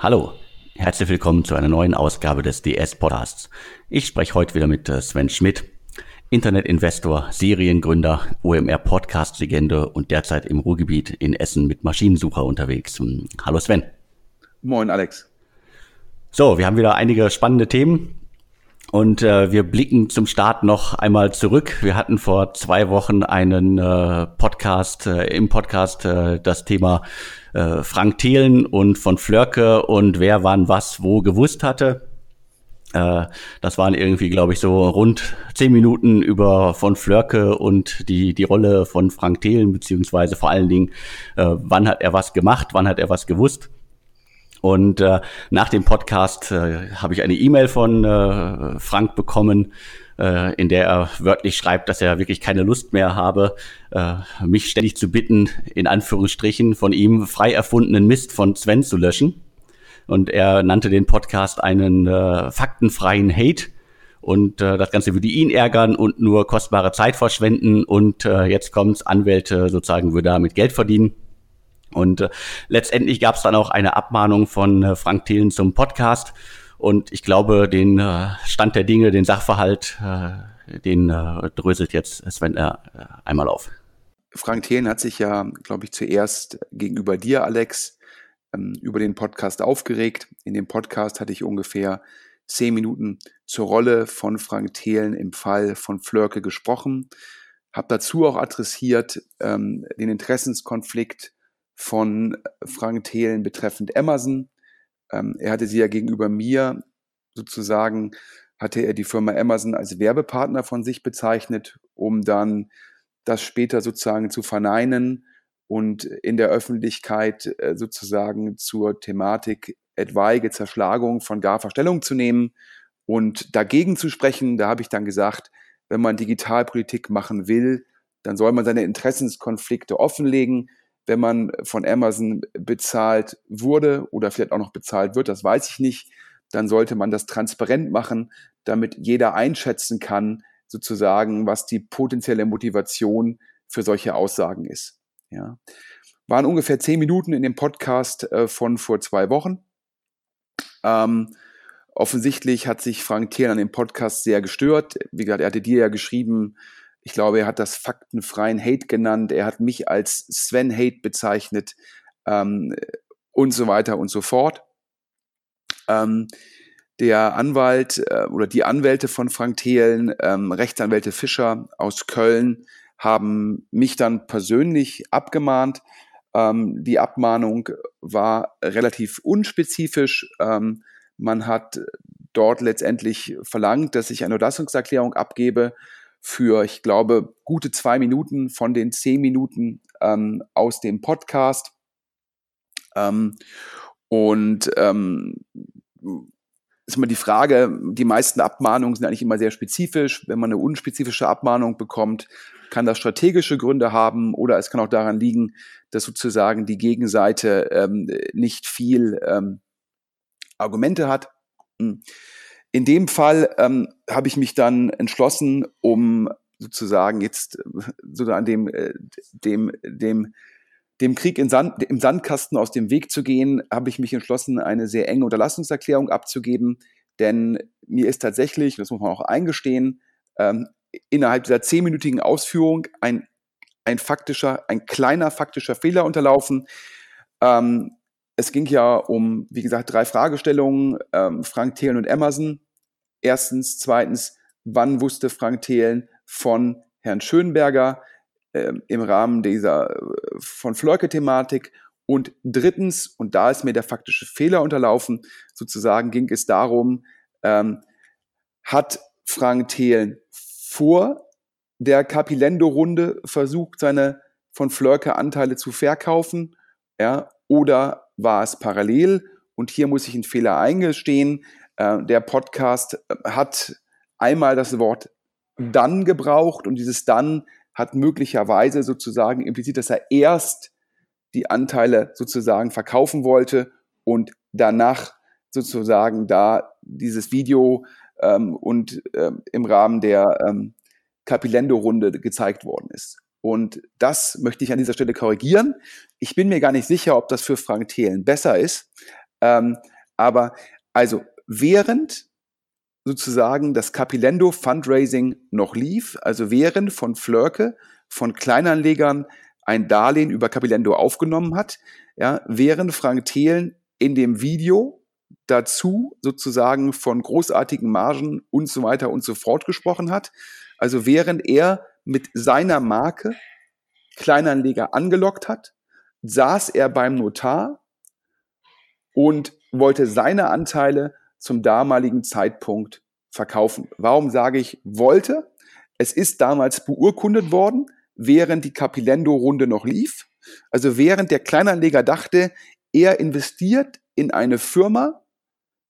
Hallo, herzlich willkommen zu einer neuen Ausgabe des DS Podcasts. Ich spreche heute wieder mit äh, Sven Schmidt, Internetinvestor, Seriengründer, OMR Podcast Legende und derzeit im Ruhrgebiet in Essen mit Maschinensucher unterwegs. Hm, hallo Sven. Moin Alex. So, wir haben wieder einige spannende Themen. Und äh, wir blicken zum Start noch einmal zurück. Wir hatten vor zwei Wochen einen äh, Podcast, äh, im Podcast äh, das Thema äh, Frank Thelen und von Flörke und wer wann was wo gewusst hatte. Äh, das waren irgendwie, glaube ich, so rund zehn Minuten über von Flörke und die, die Rolle von Frank Thelen, beziehungsweise vor allen Dingen, äh, wann hat er was gemacht, wann hat er was gewusst. Und äh, nach dem Podcast äh, habe ich eine E-Mail von äh, Frank bekommen, äh, in der er wörtlich schreibt, dass er wirklich keine Lust mehr habe, äh, mich ständig zu bitten, in Anführungsstrichen von ihm frei erfundenen Mist von Sven zu löschen. Und er nannte den Podcast einen äh, faktenfreien Hate. Und äh, das Ganze würde ihn ärgern und nur kostbare Zeit verschwenden. Und äh, jetzt kommt's, Anwälte sozusagen würde damit Geld verdienen. Und äh, letztendlich gab es dann auch eine Abmahnung von äh, Frank Thelen zum Podcast. Und ich glaube, den äh, Stand der Dinge, den Sachverhalt, äh, den äh, dröselt jetzt Sven äh, einmal auf. Frank Thelen hat sich ja, glaube ich, zuerst gegenüber dir, Alex, ähm, über den Podcast aufgeregt. In dem Podcast hatte ich ungefähr zehn Minuten zur Rolle von Frank Thelen im Fall von Flörke gesprochen. Habe dazu auch adressiert ähm, den Interessenskonflikt von Frank Thelen betreffend Amazon. Ähm, er hatte sie ja gegenüber mir sozusagen, hatte er die Firma Amazon als Werbepartner von sich bezeichnet, um dann das später sozusagen zu verneinen und in der Öffentlichkeit äh, sozusagen zur Thematik etwaige Zerschlagung von GAFA Stellung zu nehmen und dagegen zu sprechen. Da habe ich dann gesagt, wenn man Digitalpolitik machen will, dann soll man seine Interessenskonflikte offenlegen wenn man von Amazon bezahlt wurde oder vielleicht auch noch bezahlt wird, das weiß ich nicht, dann sollte man das transparent machen, damit jeder einschätzen kann, sozusagen, was die potenzielle Motivation für solche Aussagen ist. Ja. Waren ungefähr zehn Minuten in dem Podcast äh, von vor zwei Wochen. Ähm, offensichtlich hat sich Frank Thiel an dem Podcast sehr gestört. Wie gesagt, er hatte dir ja geschrieben, ich glaube, er hat das faktenfreien Hate genannt. Er hat mich als Sven Hate bezeichnet ähm, und so weiter und so fort. Ähm, der Anwalt äh, oder die Anwälte von Frank Thelen, ähm, Rechtsanwälte Fischer aus Köln, haben mich dann persönlich abgemahnt. Ähm, die Abmahnung war relativ unspezifisch. Ähm, man hat dort letztendlich verlangt, dass ich eine Unterlassungserklärung abgebe für, ich glaube, gute zwei Minuten von den zehn Minuten ähm, aus dem Podcast. Ähm, und ähm, ist immer die Frage, die meisten Abmahnungen sind eigentlich immer sehr spezifisch. Wenn man eine unspezifische Abmahnung bekommt, kann das strategische Gründe haben oder es kann auch daran liegen, dass sozusagen die Gegenseite ähm, nicht viel ähm, Argumente hat. In dem Fall ähm, habe ich mich dann entschlossen, um sozusagen jetzt äh, so an dem, äh, dem, dem, dem Krieg in Sand, im Sandkasten aus dem Weg zu gehen, habe ich mich entschlossen, eine sehr enge Unterlassungserklärung abzugeben. Denn mir ist tatsächlich, das muss man auch eingestehen, ähm, innerhalb dieser zehnminütigen Ausführung ein, ein faktischer, ein kleiner faktischer Fehler unterlaufen. Ähm, es ging ja um, wie gesagt, drei Fragestellungen, ähm, Frank Thelen und Amazon. Erstens, zweitens, wann wusste Frank Thelen von Herrn Schönberger äh, im Rahmen dieser äh, von Fleuke-Thematik? Und drittens, und da ist mir der faktische Fehler unterlaufen, sozusagen ging es darum, ähm, hat Frank Thelen vor der Capilendo-Runde versucht, seine von Flörke Anteile zu verkaufen, ja, oder war es parallel. Und hier muss ich einen Fehler eingestehen. Äh, der Podcast äh, hat einmal das Wort dann gebraucht und dieses dann hat möglicherweise sozusagen impliziert, dass er erst die Anteile sozusagen verkaufen wollte und danach sozusagen da dieses Video ähm, und ähm, im Rahmen der ähm, Capilendo-Runde gezeigt worden ist. Und das möchte ich an dieser Stelle korrigieren. Ich bin mir gar nicht sicher, ob das für Frank Thelen besser ist. Ähm, aber also während sozusagen das Capilendo Fundraising noch lief, also während von Flörke, von Kleinanlegern ein Darlehen über Capilendo aufgenommen hat, ja, während Frank Thelen in dem Video dazu sozusagen von großartigen Margen und so weiter und so fort gesprochen hat. Also während er mit seiner Marke Kleinanleger angelockt hat, saß er beim Notar und wollte seine Anteile zum damaligen Zeitpunkt verkaufen. Warum sage ich wollte? Es ist damals beurkundet worden, während die Capilendo-Runde noch lief. Also während der Kleinanleger dachte, er investiert in eine Firma,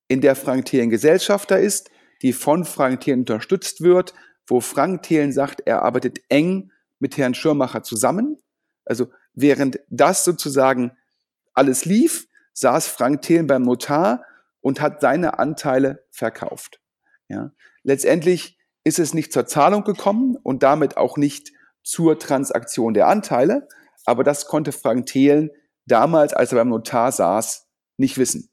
in der Frank Thelen Gesellschafter ist, die von Frank Thelen unterstützt wird, wo Frank Thelen sagt, er arbeitet eng mit Herrn Schirmacher zusammen. Also während das sozusagen alles lief, saß Frank Thelen beim Notar und hat seine Anteile verkauft. Ja. Letztendlich ist es nicht zur Zahlung gekommen und damit auch nicht zur Transaktion der Anteile, aber das konnte Frank Thelen damals, als er beim Notar saß, nicht wissen.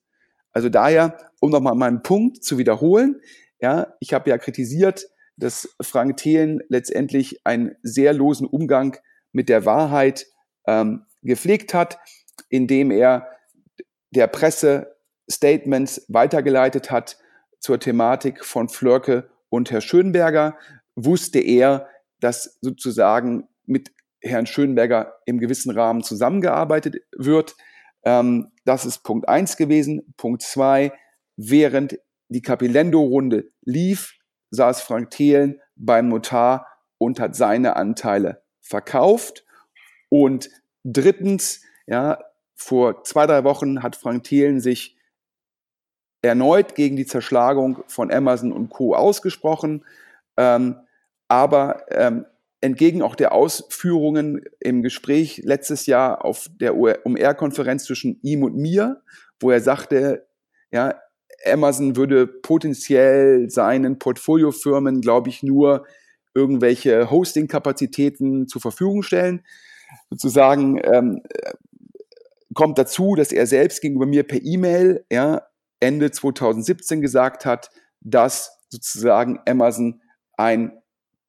Also daher, um nochmal meinen Punkt zu wiederholen, ja, ich habe ja kritisiert, dass Frank Thelen letztendlich einen sehr losen Umgang mit der Wahrheit ähm, gepflegt hat, indem er der Presse Statements weitergeleitet hat zur Thematik von Flörke und Herr Schönberger, wusste er, dass sozusagen mit Herrn Schönberger im gewissen Rahmen zusammengearbeitet wird. Ähm, das ist Punkt eins gewesen. Punkt zwei: während die Capilendo-Runde lief, saß Frank Thelen beim Notar und hat seine Anteile verkauft. Und drittens, ja, vor zwei, drei Wochen hat Frank Thelen sich erneut gegen die Zerschlagung von Amazon und Co. ausgesprochen. Ähm, aber ähm, entgegen auch der Ausführungen im Gespräch letztes Jahr auf der UMR-Konferenz zwischen ihm und mir, wo er sagte, ja, Amazon würde potenziell seinen Portfoliofirmen, glaube ich, nur irgendwelche Hosting-Kapazitäten zur Verfügung stellen. Sozusagen ähm, kommt dazu, dass er selbst gegenüber mir per E-Mail ja, Ende 2017 gesagt hat, dass sozusagen Amazon ein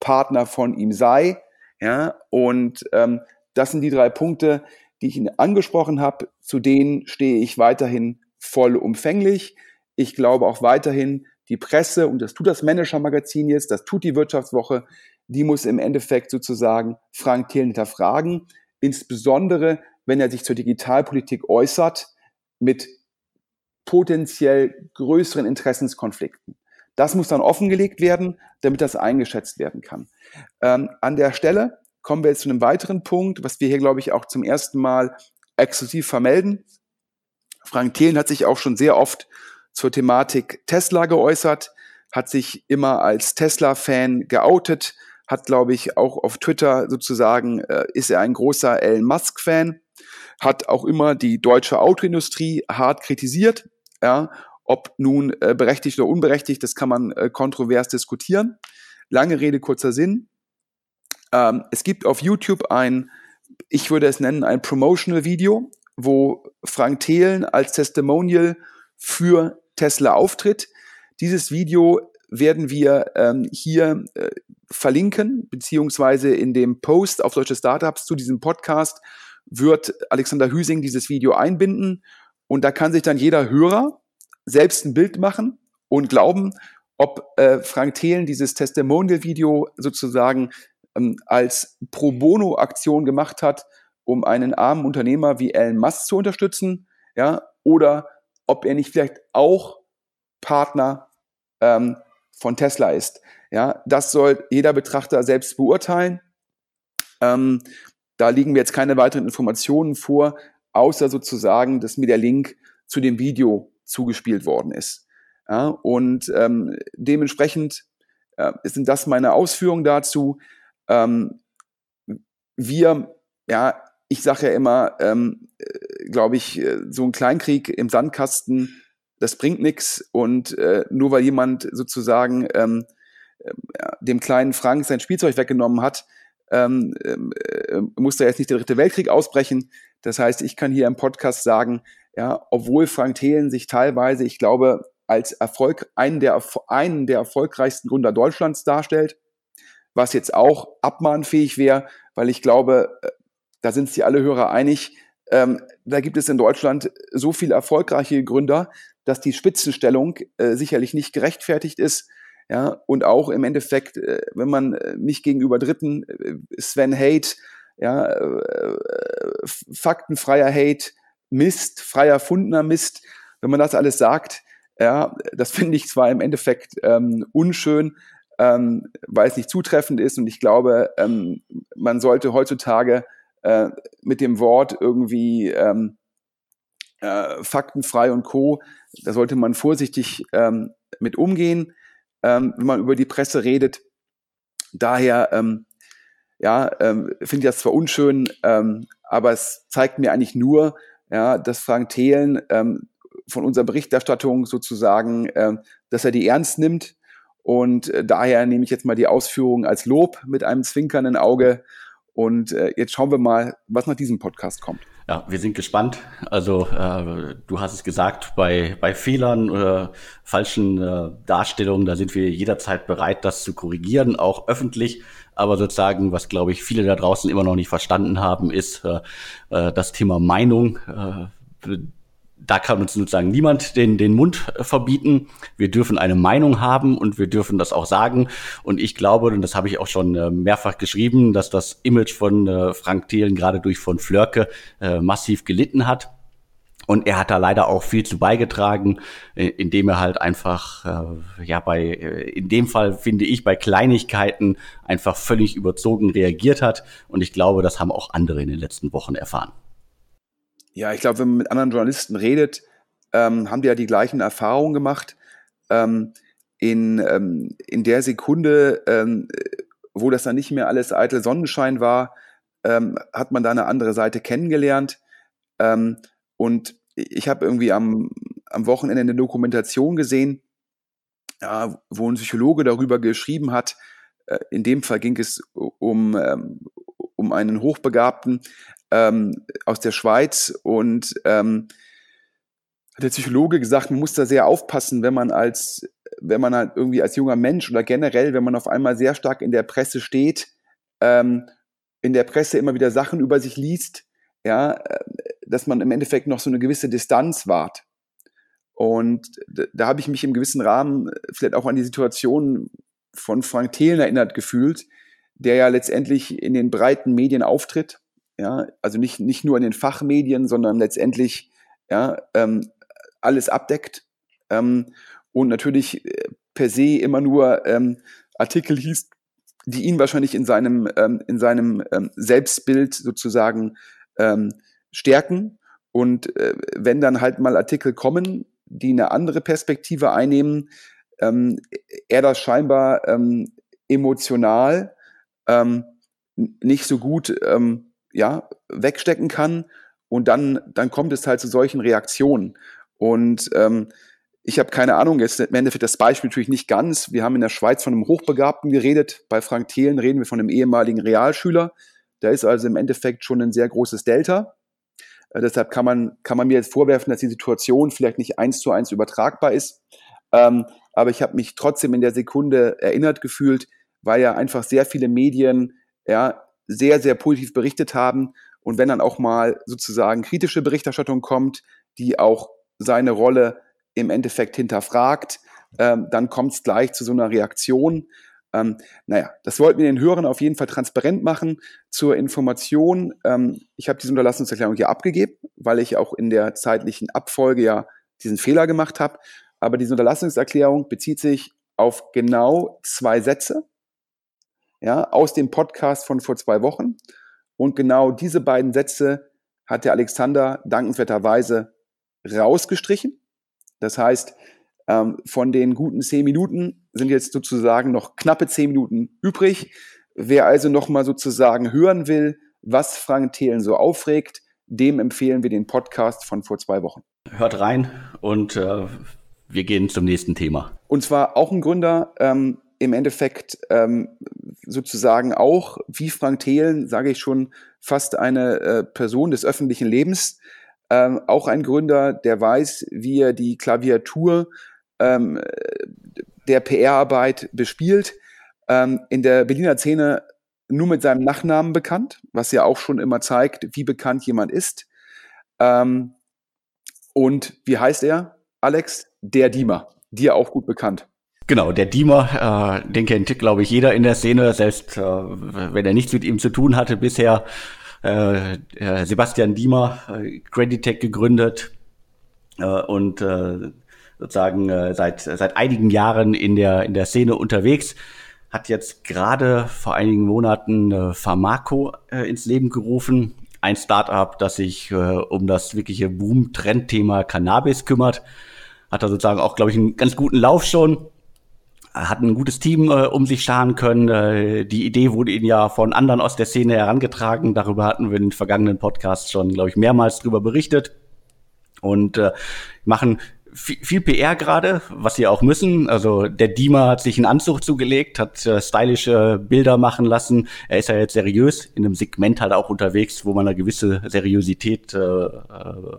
Partner von ihm sei. Ja, und ähm, das sind die drei Punkte, die ich Ihnen angesprochen habe. Zu denen stehe ich weiterhin vollumfänglich. Ich glaube auch weiterhin, die Presse, und das tut das Manager-Magazin jetzt, das tut die Wirtschaftswoche, die muss im Endeffekt sozusagen Frank Thelen hinterfragen, insbesondere wenn er sich zur Digitalpolitik äußert mit potenziell größeren Interessenskonflikten. Das muss dann offengelegt werden, damit das eingeschätzt werden kann. Ähm, an der Stelle kommen wir jetzt zu einem weiteren Punkt, was wir hier, glaube ich, auch zum ersten Mal exklusiv vermelden. Frank Thelen hat sich auch schon sehr oft zur Thematik Tesla geäußert, hat sich immer als Tesla-Fan geoutet, hat, glaube ich, auch auf Twitter sozusagen, äh, ist er ein großer Elon Musk-Fan, hat auch immer die deutsche Autoindustrie hart kritisiert, ja, ob nun äh, berechtigt oder unberechtigt, das kann man äh, kontrovers diskutieren. Lange Rede, kurzer Sinn. Ähm, es gibt auf YouTube ein, ich würde es nennen, ein Promotional-Video, wo Frank Thelen als Testimonial für Tesla auftritt. Dieses Video werden wir ähm, hier äh, verlinken, beziehungsweise in dem Post auf deutsche Startups zu diesem Podcast wird Alexander Hüsing dieses Video einbinden und da kann sich dann jeder Hörer selbst ein Bild machen und glauben, ob äh, Frank Thelen dieses Testimonial-Video sozusagen ähm, als Pro Bono-Aktion gemacht hat, um einen armen Unternehmer wie Elon Musk zu unterstützen, ja, oder ob er nicht vielleicht auch Partner ähm, von Tesla ist. Ja, das soll jeder Betrachter selbst beurteilen. Ähm, da liegen mir jetzt keine weiteren Informationen vor, außer sozusagen, dass mir der Link zu dem Video zugespielt worden ist. Ja, und ähm, dementsprechend äh, sind das meine Ausführungen dazu. Ähm, wir, ja, ich sage ja immer, ähm, äh, glaube ich, äh, so ein Kleinkrieg im Sandkasten das bringt nichts und äh, nur weil jemand sozusagen ähm, äh, dem kleinen Frank sein Spielzeug weggenommen hat, ähm, äh, muss da jetzt nicht der dritte Weltkrieg ausbrechen. Das heißt, ich kann hier im Podcast sagen, ja, obwohl Frank Thelen sich teilweise, ich glaube, als Erfolg, einen der, einen der erfolgreichsten Gründer Deutschlands darstellt, was jetzt auch abmahnfähig wäre, weil ich glaube, da sind sich alle Hörer einig, ähm, da gibt es in Deutschland so viele erfolgreiche Gründer, dass die Spitzenstellung äh, sicherlich nicht gerechtfertigt ist. Ja, und auch im Endeffekt, äh, wenn man äh, mich gegenüber Dritten, äh, Sven Hate, ja, äh, faktenfreier Hate, Mist, freier Fundner Mist, wenn man das alles sagt, ja, das finde ich zwar im Endeffekt ähm, unschön, ähm, weil es nicht zutreffend ist und ich glaube, ähm, man sollte heutzutage äh, mit dem Wort irgendwie ähm, äh, faktenfrei und co, da sollte man vorsichtig ähm, mit umgehen, ähm, wenn man über die Presse redet. Daher, ähm, ja, ähm, finde ich das zwar unschön, ähm, aber es zeigt mir eigentlich nur, ja, dass Frank Thelen ähm, von unserer Berichterstattung sozusagen, ähm, dass er die ernst nimmt. Und äh, daher nehme ich jetzt mal die Ausführungen als Lob mit einem zwinkernden Auge und äh, jetzt schauen wir mal, was nach diesem Podcast kommt. Ja, wir sind gespannt. Also äh, du hast es gesagt, bei, bei Fehlern oder falschen äh, Darstellungen, da sind wir jederzeit bereit, das zu korrigieren, auch öffentlich. Aber sozusagen, was glaube ich viele da draußen immer noch nicht verstanden haben, ist äh, äh das Thema Meinung. Äh, da kann uns sozusagen niemand den, den Mund äh, verbieten. Wir dürfen eine Meinung haben und wir dürfen das auch sagen. Und ich glaube, und das habe ich auch schon äh, mehrfach geschrieben, dass das Image von äh, Frank Thelen gerade durch von Flörke massiv gelitten hat. Und er hat da leider auch viel zu beigetragen, indem er halt einfach, ja, bei, in dem Fall finde ich, bei Kleinigkeiten einfach völlig überzogen reagiert hat. Und ich glaube, das haben auch andere in den letzten Wochen erfahren. Ja, ich glaube, wenn man mit anderen Journalisten redet, ähm, haben die ja die gleichen Erfahrungen gemacht. Ähm, in, ähm, in der Sekunde, ähm, wo das dann nicht mehr alles eitel Sonnenschein war, ähm, hat man da eine andere Seite kennengelernt. Ähm, und ich habe irgendwie am, am Wochenende eine Dokumentation gesehen, ja, wo ein Psychologe darüber geschrieben hat. Äh, in dem Fall ging es um, um einen Hochbegabten, ähm, aus der Schweiz und ähm, hat der Psychologe gesagt, man muss da sehr aufpassen, wenn man als, wenn man halt irgendwie als junger Mensch oder generell, wenn man auf einmal sehr stark in der Presse steht, ähm, in der Presse immer wieder Sachen über sich liest, ja, äh, dass man im Endeffekt noch so eine gewisse Distanz wahrt. Und da, da habe ich mich im gewissen Rahmen vielleicht auch an die Situation von Frank Thelen erinnert gefühlt, der ja letztendlich in den breiten Medien auftritt ja, also nicht, nicht nur in den Fachmedien, sondern letztendlich ja, ähm, alles abdeckt ähm, und natürlich äh, per se immer nur ähm, Artikel hieß, die ihn wahrscheinlich in seinem, ähm, in seinem ähm, Selbstbild sozusagen ähm, stärken. Und äh, wenn dann halt mal Artikel kommen, die eine andere Perspektive einnehmen, er das scheinbar emotional nicht so gut ähm, ja, wegstecken kann. Und dann, dann kommt es halt zu solchen Reaktionen. Und ähm, ich habe keine Ahnung, jetzt im Endeffekt das Beispiel natürlich nicht ganz. Wir haben in der Schweiz von einem Hochbegabten geredet. Bei Frank Thelen reden wir von einem ehemaligen Realschüler. Da ist also im Endeffekt schon ein sehr großes Delta. Äh, deshalb kann man, kann man mir jetzt vorwerfen, dass die Situation vielleicht nicht eins zu eins übertragbar ist. Ähm, aber ich habe mich trotzdem in der Sekunde erinnert gefühlt, weil ja einfach sehr viele Medien ja sehr, sehr positiv berichtet haben. Und wenn dann auch mal sozusagen kritische Berichterstattung kommt, die auch seine Rolle im Endeffekt hinterfragt, ähm, dann kommt es gleich zu so einer Reaktion. Ähm, naja, das wollten wir den Hörern auf jeden Fall transparent machen. Zur Information, ähm, ich habe diese Unterlassungserklärung hier abgegeben, weil ich auch in der zeitlichen Abfolge ja diesen Fehler gemacht habe. Aber diese Unterlassungserklärung bezieht sich auf genau zwei Sätze ja, aus dem Podcast von vor zwei Wochen. Und genau diese beiden Sätze hat der Alexander dankenswerterweise rausgestrichen. Das heißt, ähm, von den guten zehn Minuten sind jetzt sozusagen noch knappe zehn Minuten übrig. Wer also nochmal sozusagen hören will, was Frank Thelen so aufregt, dem empfehlen wir den Podcast von vor zwei Wochen. Hört rein und äh, wir gehen zum nächsten Thema. Und zwar auch ein Gründer, ähm, im Endeffekt ähm, sozusagen auch, wie Frank Thelen, sage ich schon, fast eine äh, Person des öffentlichen Lebens. Ähm, auch ein Gründer, der weiß, wie er die Klaviatur ähm, der PR-Arbeit bespielt. Ähm, in der Berliner Szene nur mit seinem Nachnamen bekannt, was ja auch schon immer zeigt, wie bekannt jemand ist. Ähm, und wie heißt er, Alex? Der Diemer, dir auch gut bekannt. Genau, der Diemer, äh, den kennt, glaube ich, jeder in der Szene, selbst äh, wenn er nichts mit ihm zu tun hatte bisher. Äh, Sebastian Diemer, äh, Creditech gegründet äh, und äh, sozusagen äh, seit, seit einigen Jahren in der, in der Szene unterwegs hat jetzt gerade vor einigen Monaten äh, Pharmaco äh, ins Leben gerufen. Ein Startup, das sich äh, um das wirkliche Boom-Trendthema Cannabis kümmert. Hat da sozusagen auch, glaube ich, einen ganz guten Lauf schon. Hat ein gutes Team äh, um sich scharen können. Äh, die Idee wurde ihnen ja von anderen aus der Szene herangetragen. Darüber hatten wir in den vergangenen Podcasts schon, glaube ich, mehrmals drüber berichtet. Und äh, machen viel, viel PR gerade, was sie auch müssen. Also der Dima hat sich einen Anzug zugelegt, hat äh, stylische Bilder machen lassen. Er ist ja jetzt seriös in einem Segment halt auch unterwegs, wo man eine gewisse Seriosität äh, äh,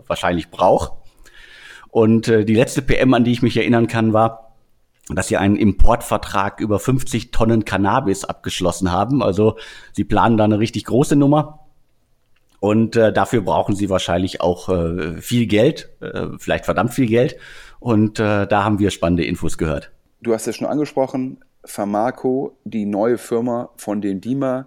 wahrscheinlich braucht. Und äh, die letzte PM, an die ich mich erinnern kann, war, dass sie einen Importvertrag über 50 Tonnen Cannabis abgeschlossen haben. Also sie planen da eine richtig große Nummer. Und äh, dafür brauchen sie wahrscheinlich auch äh, viel Geld, äh, vielleicht verdammt viel Geld. Und äh, da haben wir spannende Infos gehört. Du hast es schon angesprochen, Pharmaco, die neue Firma von den Dima.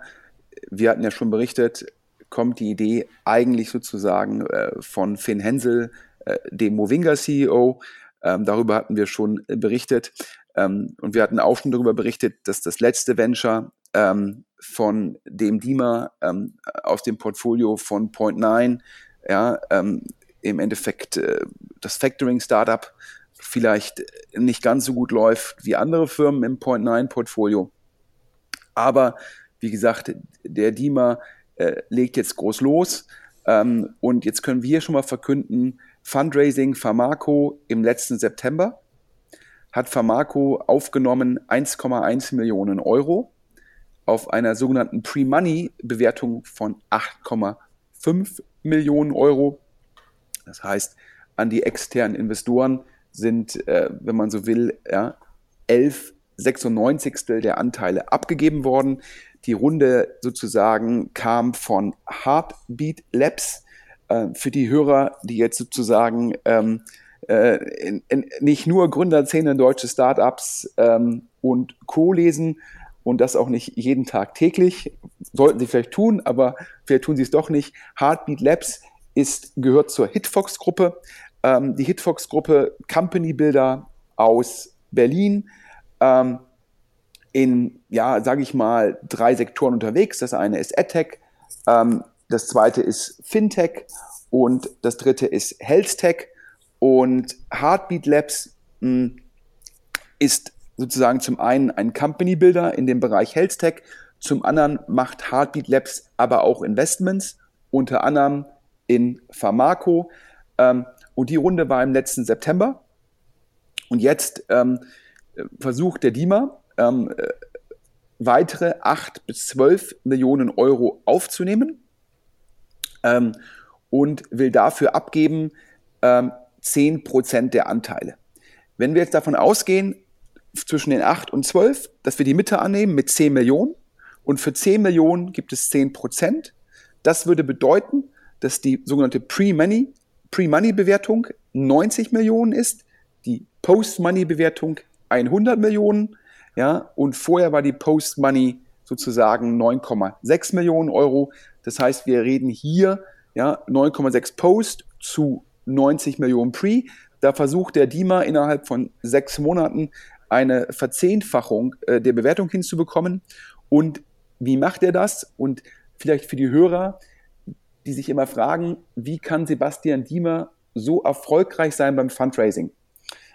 Wir hatten ja schon berichtet, kommt die Idee eigentlich sozusagen äh, von Finn Hensel, äh, dem Movinga-CEO. Ähm, darüber hatten wir schon berichtet. Ähm, und wir hatten auch schon darüber berichtet, dass das letzte Venture ähm, von dem DIMA ähm, aus dem Portfolio von Point 9, ja, ähm, im Endeffekt äh, das Factoring-Startup vielleicht nicht ganz so gut läuft wie andere Firmen im Point 9 Portfolio. Aber wie gesagt, der DIMA äh, legt jetzt groß los. Ähm, und jetzt können wir schon mal verkünden, Fundraising Pharmaco im letzten September hat Pharmaco aufgenommen 1,1 Millionen Euro auf einer sogenannten Pre-Money-Bewertung von 8,5 Millionen Euro. Das heißt, an die externen Investoren sind, äh, wenn man so will, ja, 11 96 der Anteile abgegeben worden. Die Runde sozusagen kam von Heartbeat Labs. Äh, für die Hörer, die jetzt sozusagen ähm, äh, in, in, nicht nur Gründerzähne deutsche Startups ähm, und Co. lesen, und das auch nicht jeden Tag täglich. Sollten sie vielleicht tun, aber vielleicht tun sie es doch nicht. Heartbeat Labs ist, gehört zur Hitfox-Gruppe. Ähm, die Hitfox-Gruppe Company Builder aus Berlin. Ähm, in, ja, sage ich mal, drei Sektoren unterwegs. Das eine ist AdTech, ähm, das zweite ist Fintech und das dritte ist HealthTech. Und Heartbeat Labs mh, hm, ist sozusagen zum einen ein Company Builder in dem Bereich Health Tech, zum anderen macht Heartbeat Labs aber auch Investments, unter anderem in Pharmaco. Ähm, und die Runde war im letzten September. Und jetzt ähm, versucht der DIMA, ähm, äh, weitere 8 bis 12 Millionen Euro aufzunehmen ähm, und will dafür abgeben ähm, 10 Prozent der Anteile. Wenn wir jetzt davon ausgehen, zwischen den 8 und 12, dass wir die Mitte annehmen mit 10 Millionen und für 10 Millionen gibt es 10 Prozent. Das würde bedeuten, dass die sogenannte Pre-Money Pre-Money-Bewertung 90 Millionen ist, die Post-Money-Bewertung 100 Millionen, ja, und vorher war die Post-Money sozusagen 9,6 Millionen Euro. Das heißt, wir reden hier, ja, 9,6 Post zu 90 Millionen Pre. Da versucht der DIMA innerhalb von sechs Monaten eine Verzehnfachung äh, der Bewertung hinzubekommen. Und wie macht er das? Und vielleicht für die Hörer, die sich immer fragen, wie kann Sebastian Diemer so erfolgreich sein beim Fundraising?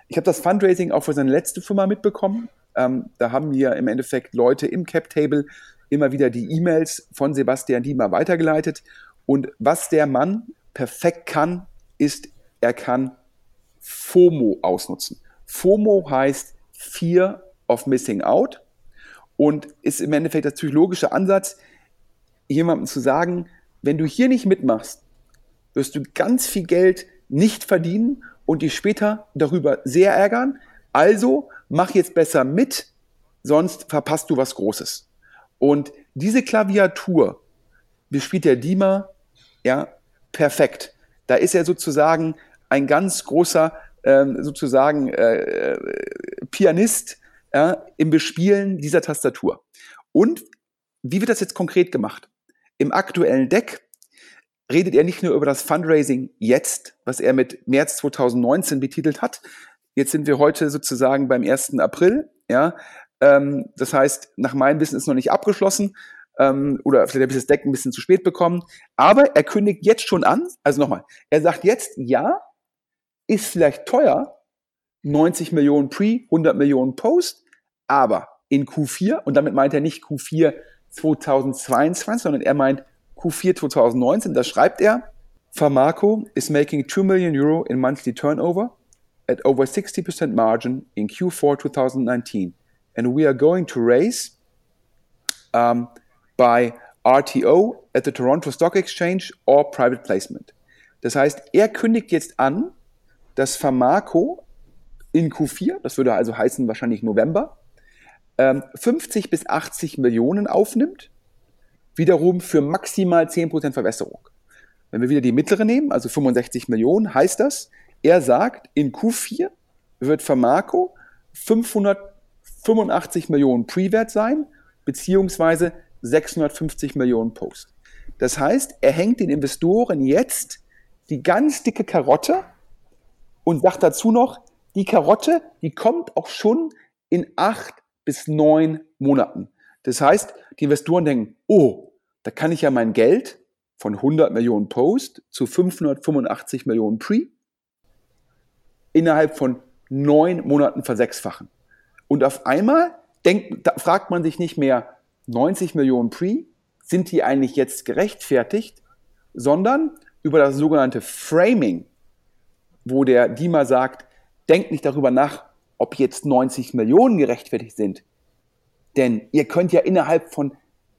Ich habe das Fundraising auch für seine letzte Firma mitbekommen. Ähm, da haben mir im Endeffekt Leute im Cap Table immer wieder die E-Mails von Sebastian Diemer weitergeleitet. Und was der Mann perfekt kann, ist, er kann FOMO ausnutzen. FOMO heißt Fear of Missing Out und ist im Endeffekt der psychologische Ansatz, jemandem zu sagen, wenn du hier nicht mitmachst, wirst du ganz viel Geld nicht verdienen und dich später darüber sehr ärgern. Also mach jetzt besser mit, sonst verpasst du was Großes. Und diese Klaviatur bespielt der Dima ja perfekt. Da ist er sozusagen ein ganz großer ähm, sozusagen äh, äh, Pianist ja, im Bespielen dieser Tastatur. Und wie wird das jetzt konkret gemacht? Im aktuellen Deck redet er nicht nur über das Fundraising jetzt, was er mit März 2019 betitelt hat. Jetzt sind wir heute sozusagen beim 1. April. Ja, ähm, das heißt, nach meinem Wissen ist noch nicht abgeschlossen ähm, oder vielleicht habe ich das Deck ein bisschen zu spät bekommen. Aber er kündigt jetzt schon an, also nochmal, er sagt jetzt, ja, ist vielleicht teuer, 90 Millionen Pre, 100 Millionen Post, aber in Q4, und damit meint er nicht Q4 2022, sondern er meint Q4 2019, da schreibt er, Pharmaco is making 2 million euro in monthly turnover at over 60% margin in Q4 2019. And we are going to raise by RTO at the Toronto Stock Exchange or private placement. Das heißt, er kündigt jetzt an, dass Pharmaco in Q4, das würde also heißen wahrscheinlich November, 50 ähm, bis 80 Millionen aufnimmt, wiederum für maximal 10% Verwässerung. Wenn wir wieder die mittlere nehmen, also 65 Millionen, heißt das, er sagt, in Q4 wird Pharmaco 585 Millionen Pre-Wert sein, beziehungsweise 650 Millionen Post. Das heißt, er hängt den Investoren jetzt die ganz dicke Karotte und sagt dazu noch, die Karotte, die kommt auch schon in acht bis neun Monaten. Das heißt, die Investoren denken, oh, da kann ich ja mein Geld von 100 Millionen Post zu 585 Millionen Pre innerhalb von neun Monaten versechsfachen. Und auf einmal denkt, fragt man sich nicht mehr 90 Millionen Pre, sind die eigentlich jetzt gerechtfertigt, sondern über das sogenannte Framing wo der DIMA sagt, denkt nicht darüber nach, ob jetzt 90 Millionen gerechtfertigt sind. Denn ihr könnt ja innerhalb von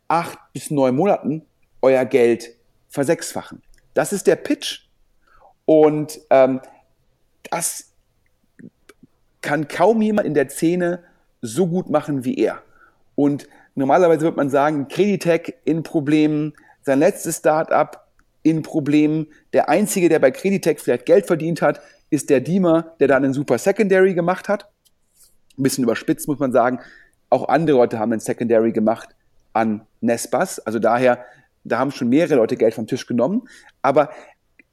acht bis neun Monaten euer Geld versechsfachen. Das ist der Pitch. Und ähm, das kann kaum jemand in der Szene so gut machen wie er. Und normalerweise wird man sagen, Creditec in Problemen, sein letztes Startup in Problemen. Der einzige, der bei Creditec vielleicht Geld verdient hat, ist der Diemer, der da einen super Secondary gemacht hat. Ein bisschen überspitzt muss man sagen. Auch andere Leute haben einen Secondary gemacht an Nesbas. Also daher, da haben schon mehrere Leute Geld vom Tisch genommen. Aber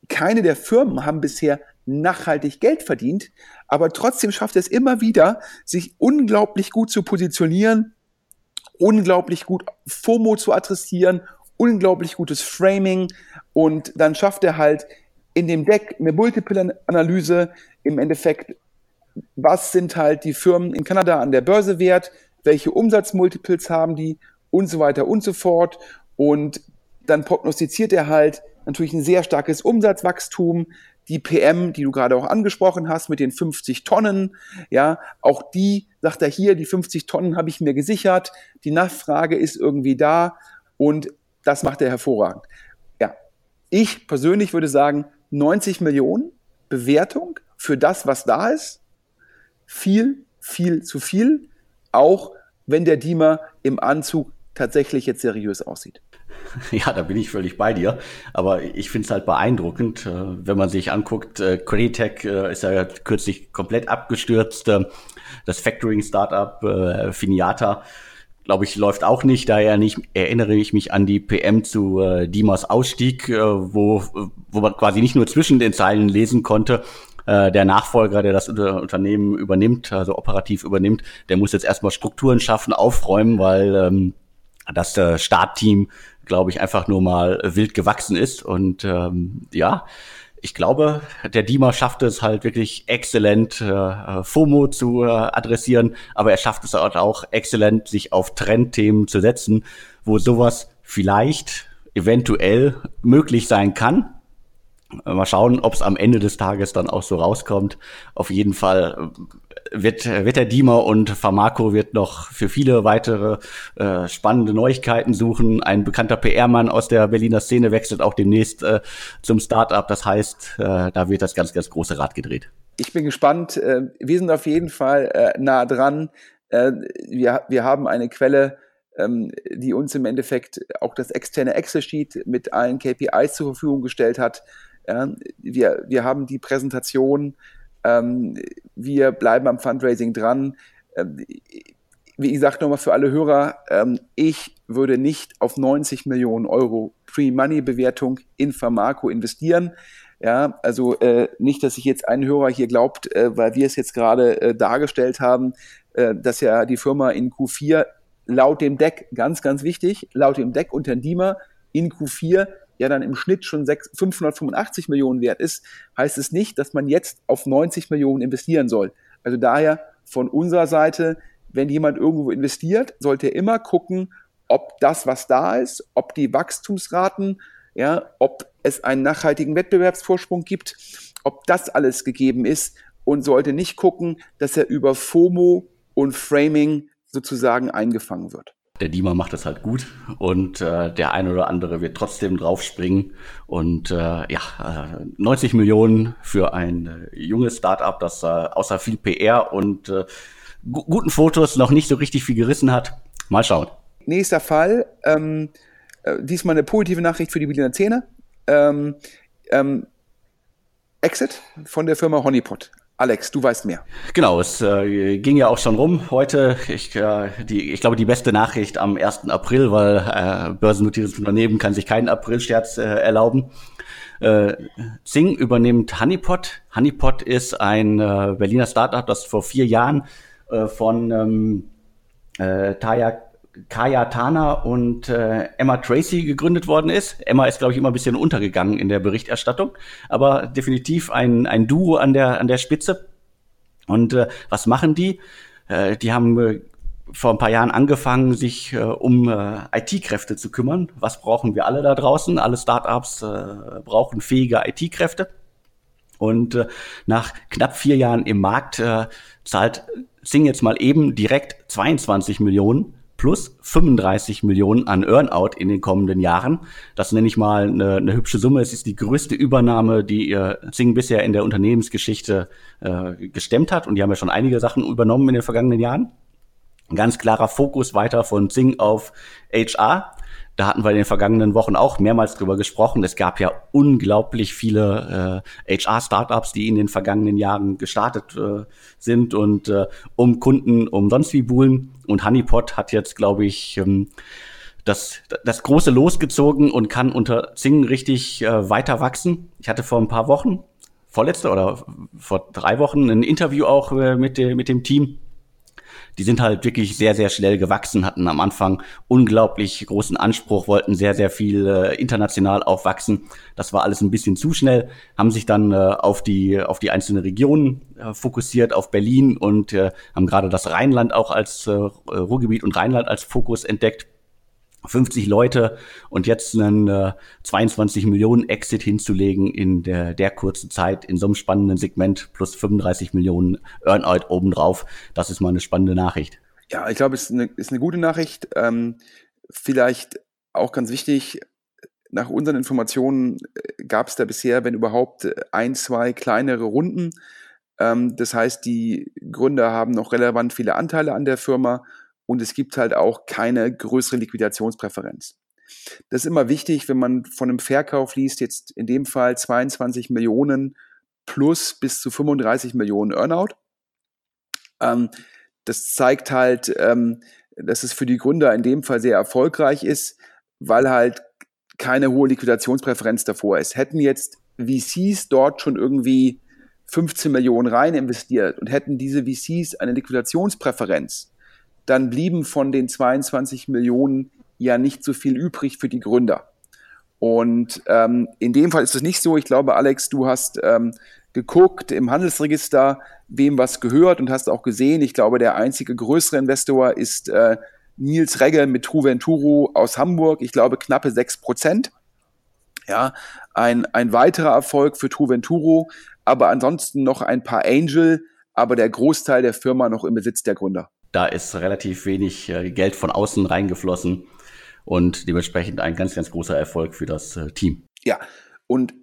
keine der Firmen haben bisher nachhaltig Geld verdient. Aber trotzdem schafft es immer wieder, sich unglaublich gut zu positionieren, unglaublich gut FOMO zu adressieren, unglaublich gutes Framing und dann schafft er halt in dem Deck eine Multiple-Analyse. Im Endeffekt, was sind halt die Firmen in Kanada an der Börse wert, welche Umsatzmultiples haben die? Und so weiter und so fort. Und dann prognostiziert er halt natürlich ein sehr starkes Umsatzwachstum, die PM, die du gerade auch angesprochen hast, mit den 50 Tonnen, ja, auch die, sagt er hier, die 50 Tonnen habe ich mir gesichert, die Nachfrage ist irgendwie da und das macht er hervorragend. Ja, ich persönlich würde sagen, 90 Millionen Bewertung für das, was da ist, viel, viel zu viel, auch wenn der Diemer im Anzug tatsächlich jetzt seriös aussieht. Ja, da bin ich völlig bei dir. Aber ich finde es halt beeindruckend, äh, wenn man sich anguckt, äh, Creditec äh, ist ja kürzlich komplett abgestürzt. Das Factoring-Startup Finiata glaube ich, läuft auch nicht. Daher nicht, erinnere ich mich an die PM zu äh, Dimas Ausstieg, äh, wo, wo man quasi nicht nur zwischen den Zeilen lesen konnte, äh, der Nachfolger, der das Unternehmen übernimmt, also operativ übernimmt, der muss jetzt erstmal Strukturen schaffen, aufräumen, weil ähm, das äh, Startteam, glaube ich, einfach nur mal wild gewachsen ist. Und ähm, ja, ich glaube, der Dima schafft es halt wirklich exzellent, äh, FOMO zu äh, adressieren, aber er schafft es halt auch exzellent, sich auf Trendthemen zu setzen, wo sowas vielleicht eventuell möglich sein kann. Mal schauen, ob es am Ende des Tages dann auch so rauskommt. Auf jeden Fall wird, wird der Diemer und Pharmaco wird noch für viele weitere äh, spannende Neuigkeiten suchen. Ein bekannter PR-Mann aus der Berliner Szene wechselt auch demnächst äh, zum Startup. Das heißt, äh, da wird das ganz, ganz große Rad gedreht. Ich bin gespannt. Äh, wir sind auf jeden Fall äh, nah dran. Äh, wir, wir haben eine Quelle, ähm, die uns im Endeffekt auch das externe Excel-Sheet mit allen KPIs zur Verfügung gestellt hat. wir, wir haben die Präsentation ähm, wir bleiben am Fundraising dran. Ähm, wie gesagt, nochmal für alle Hörer, ähm, ich würde nicht auf 90 Millionen Euro Pre-Money-Bewertung in Pharmaco investieren. Ja, also äh, nicht, dass sich jetzt ein Hörer hier glaubt, äh, weil wir es jetzt gerade äh, dargestellt haben, äh, dass ja die Firma in Q4 laut dem Deck, ganz, ganz wichtig, laut dem Deck unter Dima in Q4 ja dann im Schnitt schon 6, 585 Millionen wert ist, heißt es nicht, dass man jetzt auf 90 Millionen investieren soll. Also daher von unserer Seite, wenn jemand irgendwo investiert, sollte er immer gucken, ob das, was da ist, ob die Wachstumsraten, ja, ob es einen nachhaltigen Wettbewerbsvorsprung gibt, ob das alles gegeben ist und sollte nicht gucken, dass er über FOMO und Framing sozusagen eingefangen wird der Dima macht das halt gut und äh, der eine oder andere wird trotzdem draufspringen. Und äh, ja, äh, 90 Millionen für ein äh, junges Startup, das äh, außer viel PR und äh, gu guten Fotos noch nicht so richtig viel gerissen hat. Mal schauen. Nächster Fall, ähm, äh, diesmal eine positive Nachricht für die Berliner Szene. Ähm, ähm, Exit von der Firma Honeypot. Alex, du weißt mehr. Genau, es äh, ging ja auch schon rum heute. Ich, äh, die, ich glaube, die beste Nachricht am 1. April, weil äh, börsennotiertes Unternehmen kann sich keinen Aprilscherz äh, erlauben. Äh, Zing übernimmt Honeypot. Honeypot ist ein äh, Berliner Startup, das vor vier Jahren äh, von ähm, äh, Taya Kaya Tana und äh, Emma Tracy gegründet worden ist. Emma ist, glaube ich, immer ein bisschen untergegangen in der Berichterstattung, aber definitiv ein, ein Duo an der, an der Spitze. Und äh, was machen die? Äh, die haben äh, vor ein paar Jahren angefangen, sich äh, um äh, IT-Kräfte zu kümmern. Was brauchen wir alle da draußen? Alle Startups äh, brauchen fähige IT-Kräfte. Und äh, nach knapp vier Jahren im Markt äh, zahlt Sing jetzt mal eben direkt 22 Millionen plus 35 Millionen an Earnout in den kommenden Jahren. Das nenne ich mal eine, eine hübsche Summe. Es ist die größte Übernahme, die äh, bisher in der Unternehmensgeschichte äh, gestemmt hat. Und die haben ja schon einige Sachen übernommen in den vergangenen Jahren. Ein ganz klarer Fokus weiter von Sing auf HR. Da hatten wir in den vergangenen Wochen auch mehrmals drüber gesprochen. Es gab ja unglaublich viele äh, HR-Startups, die in den vergangenen Jahren gestartet äh, sind und äh, um Kunden um sonst wie buhlen. Und Honeypot hat jetzt, glaube ich, ähm, das, das große losgezogen und kann unter Zing richtig äh, weiter wachsen. Ich hatte vor ein paar Wochen, vorletzte oder vor drei Wochen, ein Interview auch äh, mit, de, mit dem Team die sind halt wirklich sehr, sehr schnell gewachsen, hatten am Anfang unglaublich großen Anspruch, wollten sehr, sehr viel äh, international aufwachsen. Das war alles ein bisschen zu schnell, haben sich dann äh, auf die, auf die einzelnen Regionen äh, fokussiert, auf Berlin und äh, haben gerade das Rheinland auch als äh, Ruhrgebiet und Rheinland als Fokus entdeckt 50 Leute und jetzt einen äh, 22 Millionen Exit hinzulegen in der, der kurzen Zeit in so einem spannenden Segment plus 35 Millionen Earnout obendrauf, das ist mal eine spannende Nachricht. Ja, ich glaube, es ist eine, ist eine gute Nachricht. Ähm, vielleicht auch ganz wichtig, nach unseren Informationen äh, gab es da bisher, wenn überhaupt, ein, zwei kleinere Runden. Ähm, das heißt, die Gründer haben noch relevant viele Anteile an der Firma und es gibt halt auch keine größere Liquidationspräferenz. Das ist immer wichtig, wenn man von einem Verkauf liest, jetzt in dem Fall 22 Millionen plus bis zu 35 Millionen Earnout. Ähm, das zeigt halt, ähm, dass es für die Gründer in dem Fall sehr erfolgreich ist, weil halt keine hohe Liquidationspräferenz davor ist. Hätten jetzt VCs dort schon irgendwie 15 Millionen rein investiert und hätten diese VCs eine Liquidationspräferenz, dann blieben von den 22 Millionen ja nicht so viel übrig für die Gründer. Und ähm, in dem Fall ist es nicht so. Ich glaube, Alex, du hast ähm, geguckt im Handelsregister, wem was gehört und hast auch gesehen, ich glaube, der einzige größere Investor ist äh, Nils Regge mit Truventuro aus Hamburg. Ich glaube, knappe 6 Prozent. Ja, ein, ein weiterer Erfolg für Truventuro, aber ansonsten noch ein paar Angel, aber der Großteil der Firma noch im Besitz der Gründer. Da ist relativ wenig äh, Geld von außen reingeflossen und dementsprechend ein ganz, ganz großer Erfolg für das äh, Team. Ja, und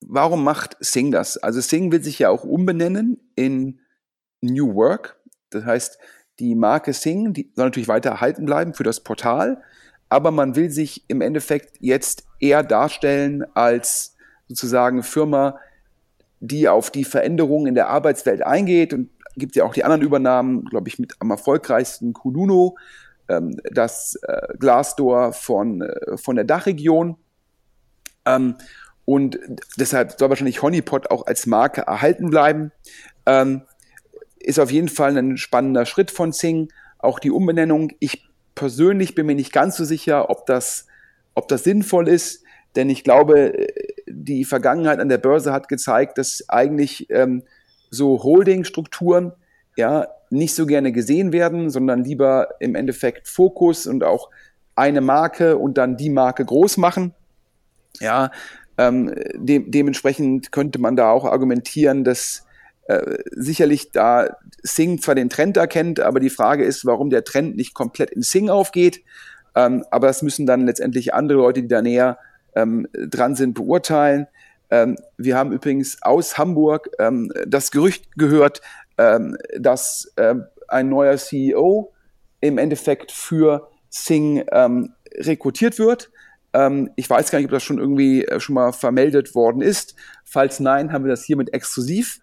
warum macht Sing das? Also Sing will sich ja auch umbenennen in New Work. Das heißt, die Marke Sing, die soll natürlich weiter erhalten bleiben für das Portal, aber man will sich im Endeffekt jetzt eher darstellen als sozusagen Firma, die auf die Veränderungen in der Arbeitswelt eingeht und gibt ja auch die anderen Übernahmen, glaube ich, mit am erfolgreichsten Kununo, ähm, das äh, Glassdoor von, äh, von der Dachregion. Ähm, und deshalb soll wahrscheinlich Honeypot auch als Marke erhalten bleiben. Ähm, ist auf jeden Fall ein spannender Schritt von Sing. Auch die Umbenennung. Ich persönlich bin mir nicht ganz so sicher, ob das, ob das sinnvoll ist, denn ich glaube, die Vergangenheit an der Börse hat gezeigt, dass eigentlich ähm, so Holding-Strukturen ja nicht so gerne gesehen werden, sondern lieber im Endeffekt Fokus und auch eine Marke und dann die Marke groß machen. Ja, ähm, de dementsprechend könnte man da auch argumentieren, dass äh, sicherlich da Sing zwar den Trend erkennt, aber die Frage ist, warum der Trend nicht komplett in Sing aufgeht. Ähm, aber das müssen dann letztendlich andere Leute, die da näher ähm, dran sind, beurteilen. Ähm, wir haben übrigens aus Hamburg ähm, das Gerücht gehört, ähm, dass ähm, ein neuer CEO im Endeffekt für Sing ähm, rekrutiert wird. Ähm, ich weiß gar nicht, ob das schon irgendwie äh, schon mal vermeldet worden ist. Falls nein, haben wir das hiermit exklusiv.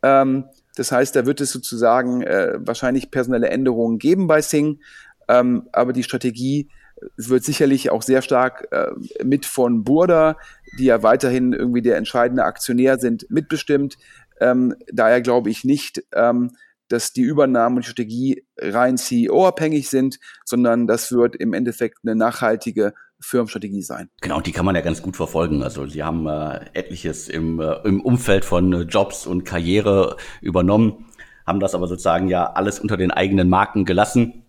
Das heißt, da wird es sozusagen äh, wahrscheinlich personelle Änderungen geben bei Sing, aber die Strategie wird sicherlich auch sehr stark äh, mit von Burda, die ja weiterhin irgendwie der entscheidende Aktionär sind, mitbestimmt. Ähm, daher glaube ich nicht, ähm, dass die Übernahmen und die Strategie rein CEO-abhängig sind, sondern das wird im Endeffekt eine nachhaltige Firmenstrategie sein. Genau, die kann man ja ganz gut verfolgen. Also sie haben äh, etliches im, äh, im Umfeld von äh, Jobs und Karriere übernommen, haben das aber sozusagen ja alles unter den eigenen Marken gelassen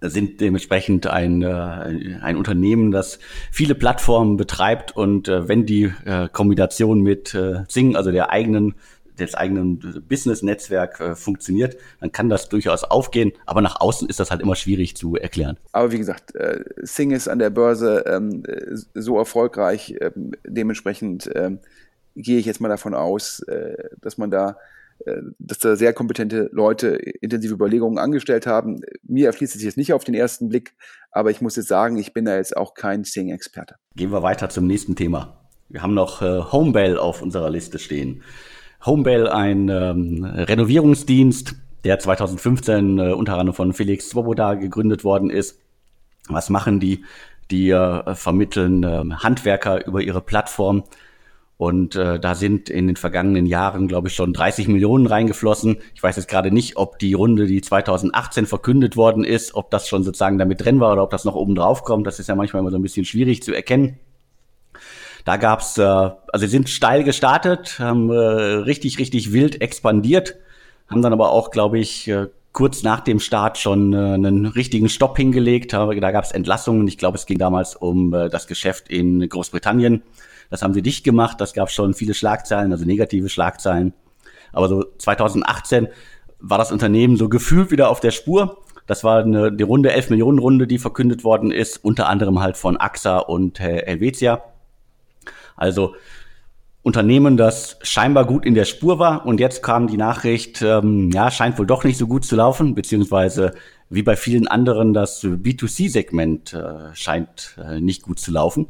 sind dementsprechend ein, äh, ein Unternehmen, das viele Plattformen betreibt und äh, wenn die äh, Kombination mit äh, Zing, also der eigenen des eigenen Business-Netzwerk äh, funktioniert, dann kann das durchaus aufgehen. Aber nach außen ist das halt immer schwierig zu erklären. Aber wie gesagt, äh, Sing ist an der Börse ähm, so erfolgreich. Ähm, dementsprechend ähm, gehe ich jetzt mal davon aus, äh, dass man da dass da sehr kompetente Leute intensive Überlegungen angestellt haben. Mir erfließt es jetzt nicht auf den ersten Blick, aber ich muss jetzt sagen, ich bin da jetzt auch kein Sing-Experte. Gehen wir weiter zum nächsten Thema. Wir haben noch äh, Homebell auf unserer Liste stehen. Homebell, ein ähm, Renovierungsdienst, der 2015 äh, unter anderem von Felix Swoboda gegründet worden ist. Was machen die? Die äh, vermitteln äh, Handwerker über ihre Plattform. Und äh, da sind in den vergangenen Jahren, glaube ich, schon 30 Millionen reingeflossen. Ich weiß jetzt gerade nicht, ob die Runde, die 2018 verkündet worden ist, ob das schon sozusagen damit drin war oder ob das noch oben drauf kommt. Das ist ja manchmal immer so ein bisschen schwierig zu erkennen. Da gab's, äh, also sie sind steil gestartet, haben äh, richtig, richtig wild expandiert, haben dann aber auch, glaube ich, äh, kurz nach dem Start schon äh, einen richtigen Stopp hingelegt. Da gab's Entlassungen. Ich glaube, es ging damals um äh, das Geschäft in Großbritannien. Das haben sie dicht gemacht. Das gab schon viele Schlagzeilen, also negative Schlagzeilen. Aber so 2018 war das Unternehmen so gefühlt wieder auf der Spur. Das war eine, die Runde 11 Millionen Runde, die verkündet worden ist, unter anderem halt von AXA und äh, Helvetia. Also Unternehmen, das scheinbar gut in der Spur war und jetzt kam die Nachricht, ähm, ja, scheint wohl doch nicht so gut zu laufen, beziehungsweise wie bei vielen anderen das B2C-Segment äh, scheint äh, nicht gut zu laufen.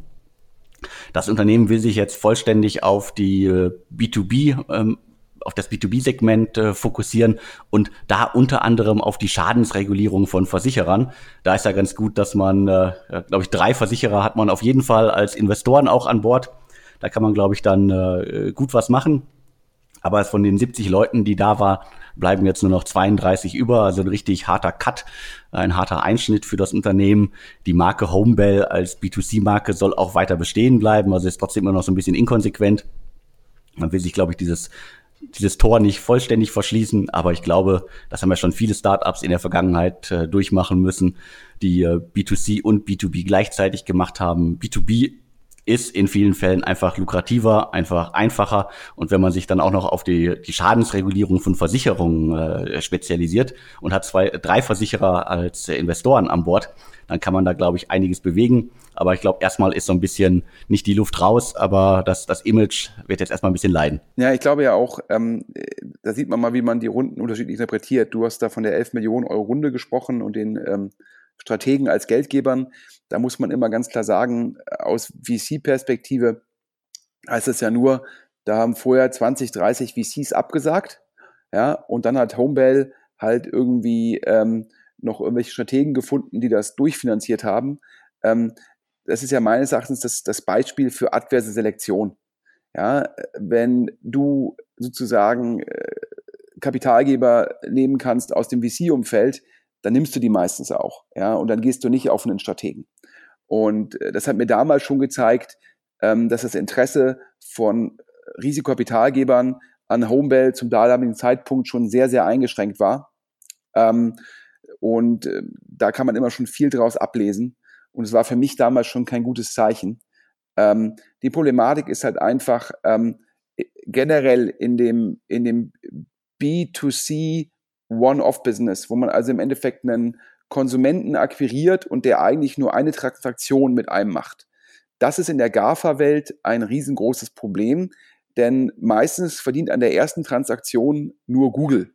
Das Unternehmen will sich jetzt vollständig auf die äh, B2B ähm, auf das B2B-Segment äh, fokussieren und da unter anderem auf die Schadensregulierung von Versicherern. Da ist ja ganz gut, dass man, äh, glaube ich, drei Versicherer hat man auf jeden Fall als Investoren auch an Bord. Da kann man, glaube ich, dann äh, gut was machen. Aber von den 70 Leuten, die da war, bleiben jetzt nur noch 32 über. Also ein richtig harter Cut, ein harter Einschnitt für das Unternehmen. Die Marke Homebell als B2C-Marke soll auch weiter bestehen bleiben. Also ist trotzdem immer noch so ein bisschen inkonsequent. Man will sich, glaube ich, dieses dieses Tor nicht vollständig verschließen, aber ich glaube, das haben ja schon viele Startups in der Vergangenheit äh, durchmachen müssen, die äh, B2C und B2B gleichzeitig gemacht haben. B2B ist in vielen Fällen einfach lukrativer, einfach einfacher. Und wenn man sich dann auch noch auf die, die Schadensregulierung von Versicherungen äh, spezialisiert und hat zwei, drei Versicherer als Investoren an Bord, dann kann man da, glaube ich, einiges bewegen. Aber ich glaube, erstmal ist so ein bisschen nicht die Luft raus, aber das, das Image wird jetzt erstmal ein bisschen leiden. Ja, ich glaube ja auch, ähm, da sieht man mal, wie man die Runden unterschiedlich interpretiert. Du hast da von der 11 Millionen Euro Runde gesprochen und den ähm, Strategen als Geldgebern. Da muss man immer ganz klar sagen, aus VC-Perspektive heißt es ja nur, da haben vorher 20, 30 VCs abgesagt. Ja, und dann hat Homebell halt irgendwie ähm, noch irgendwelche Strategen gefunden, die das durchfinanziert haben. Ähm, das ist ja meines Erachtens das, das Beispiel für adverse Selektion. Ja, wenn du sozusagen äh, Kapitalgeber nehmen kannst aus dem VC-Umfeld, dann nimmst du die meistens auch. Ja, und dann gehst du nicht auf einen Strategen. Und äh, das hat mir damals schon gezeigt, ähm, dass das Interesse von Risikokapitalgebern an Homebell zum damaligen Zeitpunkt schon sehr, sehr eingeschränkt war. Ähm, und äh, da kann man immer schon viel draus ablesen. Und es war für mich damals schon kein gutes Zeichen. Ähm, die Problematik ist halt einfach generell in dem, in dem B2C One-Off-Business, wo man also im Endeffekt einen Konsumenten akquiriert und der eigentlich nur eine Transaktion mit einem macht. Das ist in der GAFA-Welt ein riesengroßes Problem, denn meistens verdient an der ersten Transaktion nur Google.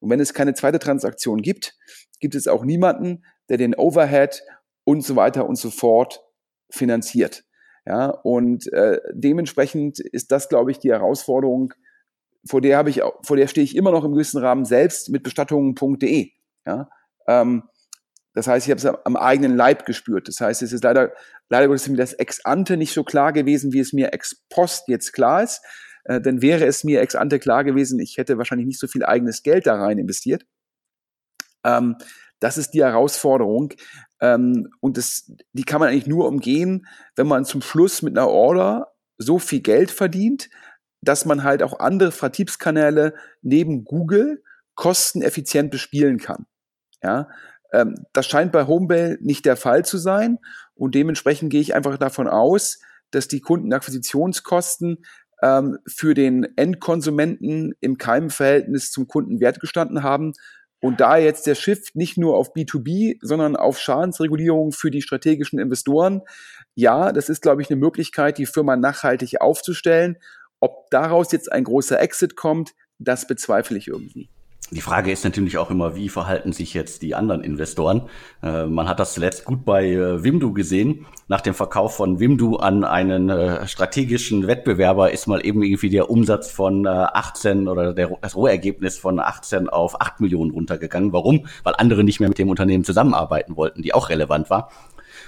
Und wenn es keine zweite Transaktion gibt, gibt es auch niemanden, der den Overhead und so weiter und so fort finanziert. Ja, und äh, dementsprechend ist das, glaube ich, die Herausforderung, vor der habe ich, vor der stehe ich immer noch im gewissen Rahmen selbst mit bestattungen.de. Ja, ähm, das heißt, ich habe es am eigenen Leib gespürt. Das heißt, es ist leider, leider ist mir das ex ante nicht so klar gewesen, wie es mir ex post jetzt klar ist äh, dann wäre es mir ex ante klar gewesen, ich hätte wahrscheinlich nicht so viel eigenes Geld da rein investiert. Ähm, das ist die Herausforderung. Ähm, und das, die kann man eigentlich nur umgehen, wenn man zum Schluss mit einer Order so viel Geld verdient, dass man halt auch andere Vertriebskanäle neben Google kosteneffizient bespielen kann. Ja, ähm, das scheint bei Homebell nicht der Fall zu sein und dementsprechend gehe ich einfach davon aus, dass die Kundenakquisitionskosten ähm, für den Endkonsumenten im Keimverhältnis zum Kunden Wert gestanden haben. Und da jetzt der Shift nicht nur auf B2B, sondern auf Schadensregulierung für die strategischen Investoren, ja, das ist, glaube ich, eine Möglichkeit, die Firma nachhaltig aufzustellen. Ob daraus jetzt ein großer Exit kommt, das bezweifle ich irgendwie. Die Frage ist natürlich auch immer, wie verhalten sich jetzt die anderen Investoren? Äh, man hat das zuletzt gut bei äh, Wimdu gesehen. Nach dem Verkauf von Wimdu an einen äh, strategischen Wettbewerber ist mal eben irgendwie der Umsatz von 18 oder der, das Rohergebnis von 18 auf 8 Millionen runtergegangen. Warum? Weil andere nicht mehr mit dem Unternehmen zusammenarbeiten wollten, die auch relevant war.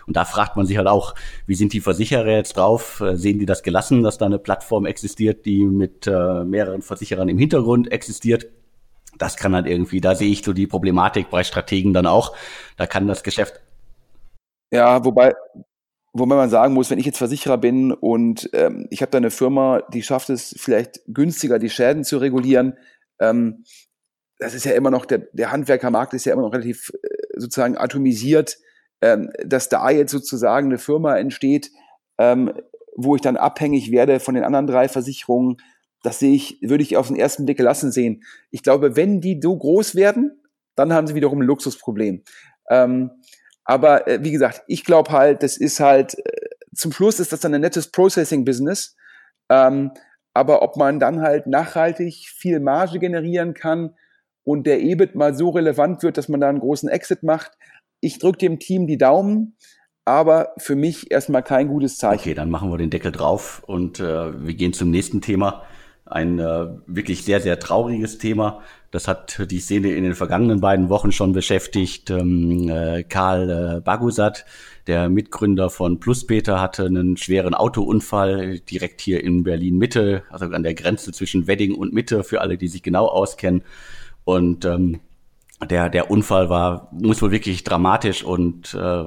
Und da fragt man sich halt auch, wie sind die Versicherer jetzt drauf? Sehen die das gelassen, dass da eine Plattform existiert, die mit mehreren Versicherern im Hintergrund existiert? das kann halt irgendwie, da sehe ich so die Problematik bei Strategen dann auch. Da kann das Geschäft. Ja, wobei, wobei man sagen muss, wenn ich jetzt Versicherer bin und ähm, ich habe da eine Firma, die schafft es vielleicht günstiger, die Schäden zu regulieren, ähm, das ist ja immer noch, der, der Handwerkermarkt ist ja immer noch relativ äh, sozusagen atomisiert, ähm, dass da jetzt sozusagen eine Firma entsteht, ähm, wo ich dann abhängig werde von den anderen drei Versicherungen, das sehe ich, würde ich auf den ersten Blick gelassen sehen. Ich glaube, wenn die so groß werden, dann haben sie wiederum ein Luxusproblem. Ähm, aber äh, wie gesagt, ich glaube halt, das ist halt, äh, zum Schluss ist das dann ein nettes Processing-Business. Ähm, aber ob man dann halt nachhaltig viel Marge generieren kann und der EBIT mal so relevant wird, dass man da einen großen Exit macht, ich drücke dem Team die Daumen aber für mich erstmal kein gutes Zeichen. Okay, dann machen wir den Deckel drauf und äh, wir gehen zum nächsten Thema ein äh, wirklich sehr, sehr trauriges Thema. Das hat die Szene in den vergangenen beiden Wochen schon beschäftigt. Ähm, äh, Karl äh, Bagusat, der Mitgründer von Pluspeter, hatte einen schweren Autounfall direkt hier in Berlin Mitte, also an der Grenze zwischen Wedding und Mitte, für alle, die sich genau auskennen. Und ähm, der, der Unfall war, muss wohl wirklich dramatisch und äh,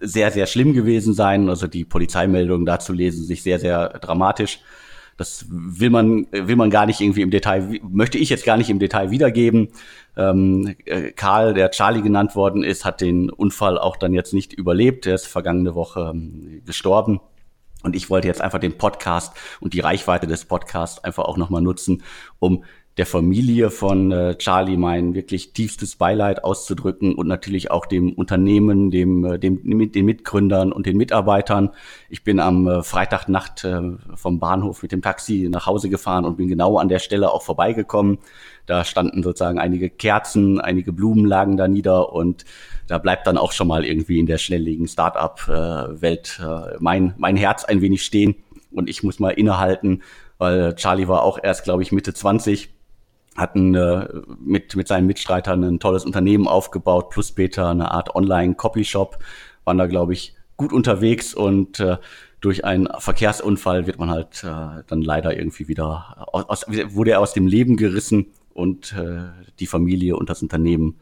sehr, sehr schlimm gewesen sein. Also die Polizeimeldungen dazu lesen sich sehr, sehr dramatisch. Das will man, will man gar nicht irgendwie im Detail, möchte ich jetzt gar nicht im Detail wiedergeben. Ähm, äh, Karl, der Charlie genannt worden ist, hat den Unfall auch dann jetzt nicht überlebt. Er ist vergangene Woche ähm, gestorben. Und ich wollte jetzt einfach den Podcast und die Reichweite des Podcasts einfach auch nochmal nutzen, um der Familie von äh, Charlie mein wirklich tiefstes Beileid auszudrücken und natürlich auch dem Unternehmen, dem, äh, dem den Mitgründern und den Mitarbeitern. Ich bin am äh, Freitagnacht äh, vom Bahnhof mit dem Taxi nach Hause gefahren und bin genau an der Stelle auch vorbeigekommen. Da standen sozusagen einige Kerzen, einige Blumen lagen da nieder und da bleibt dann auch schon mal irgendwie in der schnelllebigen Start-up-Welt äh, mein, mein Herz ein wenig stehen und ich muss mal innehalten, weil Charlie war auch erst, glaube ich, Mitte 20 hatten äh, mit, mit seinen Mitstreitern ein tolles Unternehmen aufgebaut, plus später eine Art Online-Copy-Shop, waren da, glaube ich, gut unterwegs und äh, durch einen Verkehrsunfall wird man halt äh, dann leider irgendwie wieder aus, wurde er aus dem Leben gerissen und äh, die Familie und das Unternehmen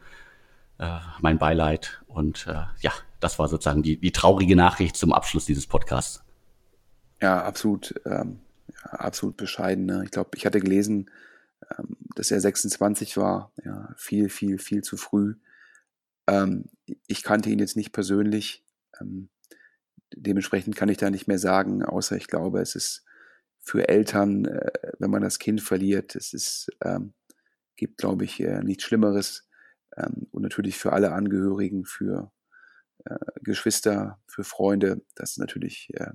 äh, mein Beileid und äh, ja, das war sozusagen die, die traurige Nachricht zum Abschluss dieses Podcasts. Ja, absolut, ähm, ja, absolut bescheiden. Ne? Ich glaube, ich hatte gelesen, ähm, dass er 26 war, ja, viel, viel, viel zu früh. Ähm, ich kannte ihn jetzt nicht persönlich. Ähm, dementsprechend kann ich da nicht mehr sagen, außer ich glaube, es ist für Eltern, äh, wenn man das Kind verliert, es ist, ähm, gibt, glaube ich, äh, nichts Schlimmeres. Ähm, und natürlich für alle Angehörigen, für äh, Geschwister, für Freunde, das ist natürlich äh,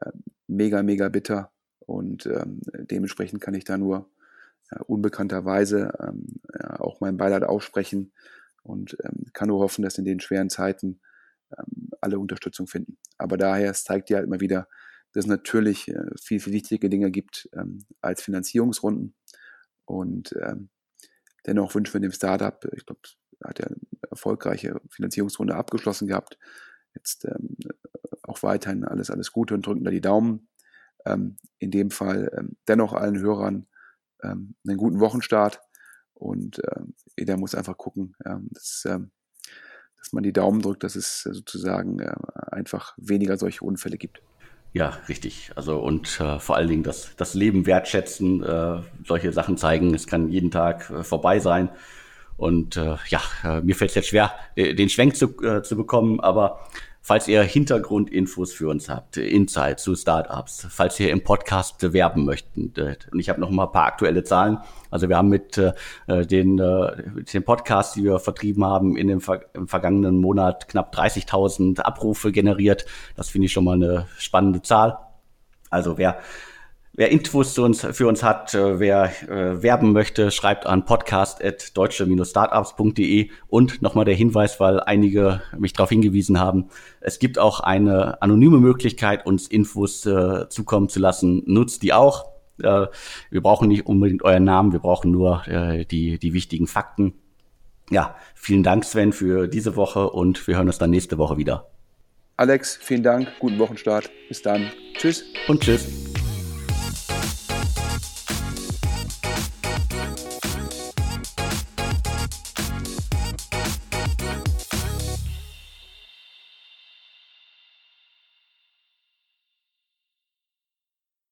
äh, mega, mega bitter. Und ähm, dementsprechend kann ich da nur unbekannterweise ähm, ja, auch mein Beileid aussprechen und ähm, kann nur hoffen, dass in den schweren Zeiten ähm, alle Unterstützung finden. Aber daher, es zeigt ja halt immer wieder, dass es natürlich äh, viel, viel wichtige Dinge gibt ähm, als Finanzierungsrunden. Und ähm, dennoch wünschen wir dem Startup, ich glaube, hat ja eine erfolgreiche Finanzierungsrunde abgeschlossen gehabt. Jetzt ähm, auch weiterhin alles, alles Gute und drücken da die Daumen. In dem Fall dennoch allen Hörern ähm, einen guten Wochenstart und ähm, jeder muss einfach gucken, ähm, dass, ähm, dass man die Daumen drückt, dass es sozusagen äh, einfach weniger solche Unfälle gibt. Ja, richtig. Also und äh, vor allen Dingen das, das Leben wertschätzen, äh, solche Sachen zeigen. Es kann jeden Tag äh, vorbei sein. Und äh, ja, äh, mir fällt es jetzt schwer, äh, den Schwenk zu, äh, zu bekommen, aber Falls ihr Hintergrundinfos für uns habt, Insights zu Startups, falls ihr im Podcast bewerben möchtet, und ich habe noch mal ein paar aktuelle Zahlen. Also wir haben mit äh, den, äh, den Podcasts, die wir vertrieben haben, in dem Ver im vergangenen Monat knapp 30.000 Abrufe generiert. Das finde ich schon mal eine spannende Zahl. Also wer Wer Infos zu uns, für uns hat, äh, wer äh, werben möchte, schreibt an podcast.deutsche-startups.de und nochmal der Hinweis, weil einige mich darauf hingewiesen haben, es gibt auch eine anonyme Möglichkeit, uns Infos äh, zukommen zu lassen. Nutzt die auch. Äh, wir brauchen nicht unbedingt euren Namen, wir brauchen nur äh, die, die wichtigen Fakten. Ja, vielen Dank, Sven, für diese Woche und wir hören uns dann nächste Woche wieder. Alex, vielen Dank, guten Wochenstart. Bis dann. Tschüss. Und tschüss.